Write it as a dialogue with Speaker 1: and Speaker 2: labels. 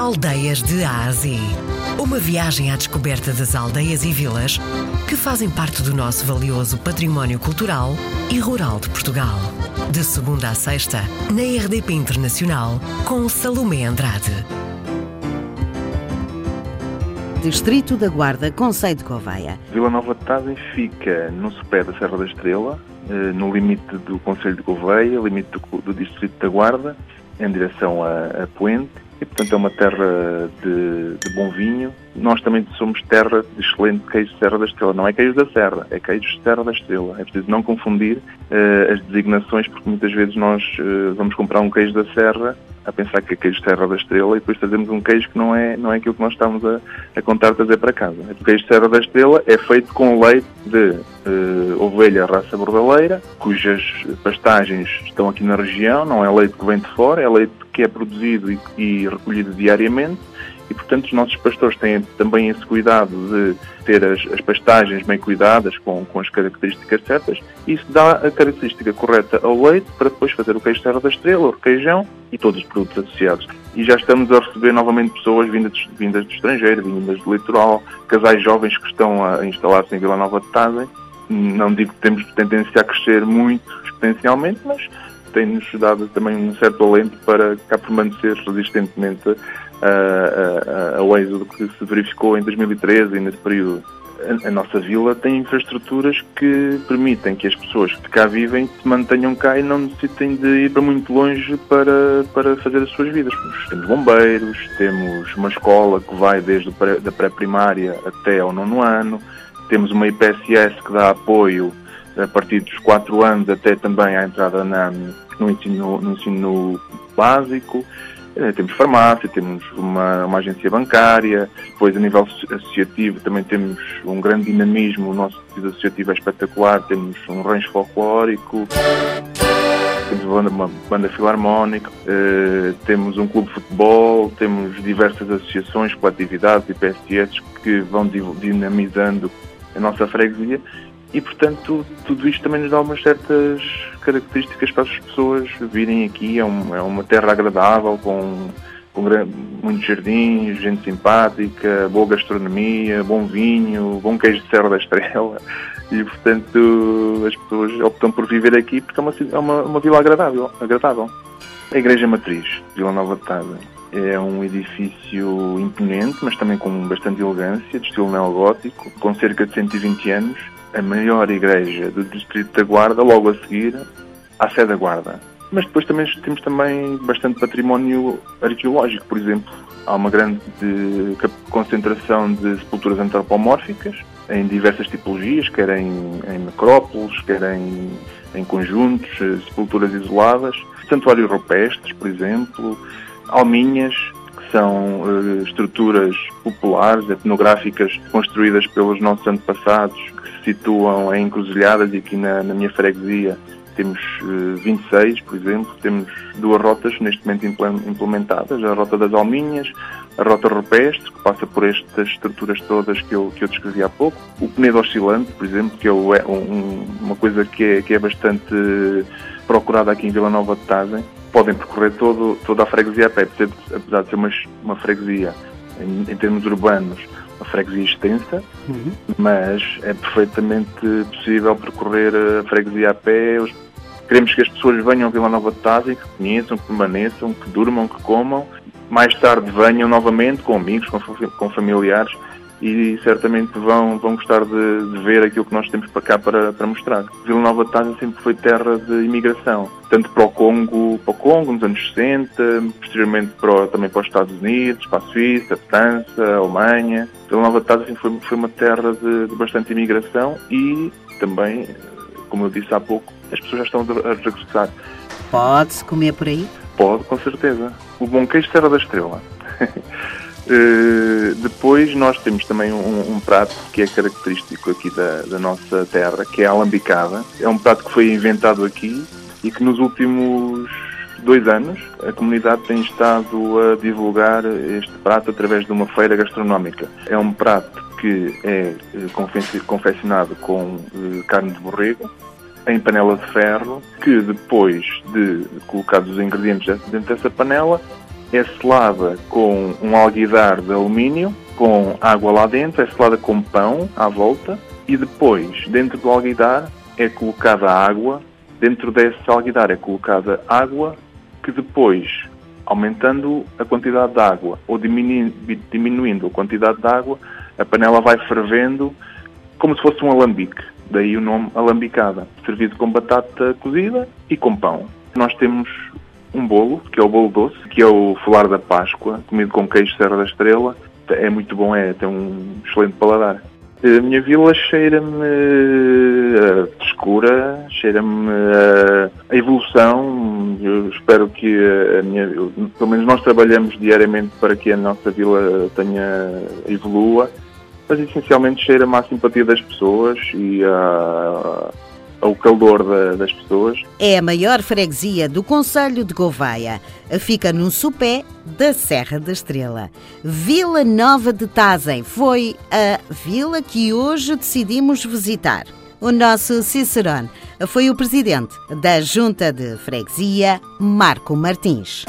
Speaker 1: Aldeias de Ásia. Uma viagem à descoberta das aldeias e vilas que fazem parte do nosso valioso património cultural e rural de Portugal. De segunda a sexta, na RDP Internacional, com Salomé Andrade.
Speaker 2: Distrito da Guarda, Conceito de Coveia.
Speaker 3: Vila Nova de Tazem fica no sopé da Serra da Estrela, eh, no limite do Conselho de Gouveia, limite do, do Distrito da Guarda, em direção a, a Puente, e portanto é uma terra de, de, bom vinho. Nós também somos terra de excelente queijo de Serra da Estrela. Não é queijo da Serra, é queijo de Serra da Estrela. É preciso não confundir uh, as designações, porque muitas vezes nós uh, vamos comprar um queijo da Serra a pensar que é queijo de Serra da Estrela e depois trazemos um queijo que não é, não é aquilo que nós estamos a, a contar trazer para casa. O queijo de Serra da Estrela é feito com leite de uh, ovelha raça bordaleira, cujas pastagens estão aqui na região, não é leite que vem de fora, é leite que é produzido e, e recolhido diariamente e, portanto, os nossos pastores têm também esse cuidado de ter as, as pastagens bem cuidadas, com, com, as características certas, isso dá a característica correta ao leite para depois fazer o queijo Serra da Estrela, o requeijão e todos os produtos associados. E já estamos a receber novamente pessoas vindas, vindas do estrangeiro, vindas do litoral, casais jovens que estão a instalar-se em Vila Nova de Tazem. Não digo que temos tendência a crescer muito exponencialmente, mas tem-nos dado também um certo alento para cá permanecer resistentemente ao êxodo que se verificou em 2013 e nesse período. A, nossa vila tem infraestruturas que permitem que as pessoas que cá vivem se mantenham cá e não necessitem de ir para muito longe para, para fazer as suas vidas. Temos bombeiros, temos uma escola que vai desde a pré-primária até ao nono ano, temos uma IPSS que dá apoio a partir dos 4 anos até também à entrada na, no, ensino, no ensino básico. Eh, temos farmácia, temos uma, uma, agência bancária, depois a nível associativo também temos um grande dinamismo, o nosso tecido associativo é espetacular, temos um rancho folclórico, temos uma banda, uma banda filarmónica, eh, temos um clube de futebol, temos diversas associações, coletividades e PSS que vão dinamizando a nossa freguesia e, portanto, tudo isto também nos dá umas certas características para as pessoas virem aqui. É, um, é uma terra agradável, com, com muitos jardins, gente simpática, boa gastronomia, bom vinho, bom queijo de Serra da Estrela. E, portanto, as pessoas optam por viver aqui porque é uma, é uma, uma vila agradável, agradável. A Igreja Matriz, Vila Nova de Tasa, é um edifício imponente, mas também com bastante elegância, de estilo neogótico, com cerca de 120 anos a maior igreja do Distrito da Guarda, logo a seguir à sede da Guarda. Mas depois também temos também bastante património arqueológico, por exemplo. Há uma grande concentração de sepulturas antropomórficas em diversas tipologias, quer em, em necrópolis, quer em, em conjuntos, eh, sepulturas isoladas, santuários rupestres, por exemplo, alminhas, são uh, estruturas populares, etnográficas, construídas pelos nossos antepassados, situam em encruzilhadas e aqui na, na minha freguesia temos uh, eh, 26, por exemplo, temos duas rotas neste momento implementadas, a rota das Alminhas, a rota rupestre, que passa por estas estruturas todas que eu, que eu descrevi há pouco, o Penedo Oscilante, por exemplo, que é, é um, uma coisa que é, que é bastante procurada aqui em Vila Nova de Tazem, podem percorrer todo, toda a freguesia a pé, apesar de ser uma, uma freguesia em, em termos urbanos uma freguesia extensa, uhum. mas é perfeitamente possível percorrer a freguesia a pé. Queremos que as pessoas venham a Vila Nova de Tásio, que conheçam, que permaneçam, que durmam, que comam. Mais tarde venham novamente com amigos, com, com familiares e certamente vão, vão gostar de, de, ver aquilo que nós temos para cá para, para mostrar. Vila Nova de Tasa sempre foi terra de imigração, tanto para o Congo, para o Congo nos anos 60, posteriormente para, também para os Estados Unidos, para a Suíça, a França, a Alemanha. Vila Nova de Tasa sempre foi, foi uma terra de, de bastante imigração e também, como eu disse há pouco, as pessoas já estão a regressar.
Speaker 2: Pode-se comer por aí?
Speaker 3: Pode, com certeza. O bom queijo Serra da Estrela. Uh, depois nós temos também um, um, prato que é característico aqui da, da, nossa terra, que é a alambicada. É um prato que foi inventado aqui e que nos últimos dois anos a comunidade tem estado a divulgar este prato através de uma feira gastronómica. É um prato que é eh, confeccionado com uh, carne de borrego, em panela de ferro, que depois de colocados os ingredientes dentro dessa panela, é selada com um alguidar de alumínio, com água lá dentro, é selada com pão à volta e depois, dentro do alguidar, é colocada água, dentro desse alguidar é colocada água que depois, aumentando a quantidade de água ou diminuindo, a quantidade de água, a panela vai fervendo como se fosse um alambique. Daí o nome alambicada, servido com batata cozida e com pão. Nós temos um bolo, que é o bolo doce, que é o folar da Páscoa, comido com queijo Serra da Estrela. É muito bom, é, tem um excelente paladar. A minha vila cheira-me a frescura, cheira-me a evolução. Eu espero que a minha, pelo menos nós trabalhamos diariamente para que a nossa vila tenha evolua, mas essencialmente cheira-me à simpatia das pessoas e a ao calor da, das pessoas.
Speaker 2: É a maior freguesia do Conselho de Gouveia. Fica num sopé da Serra da Estrela. Vila Nova de Tazem foi a vila que hoje decidimos visitar. O nosso Cicerone foi o presidente da Junta de Freguesia, Marco Martins.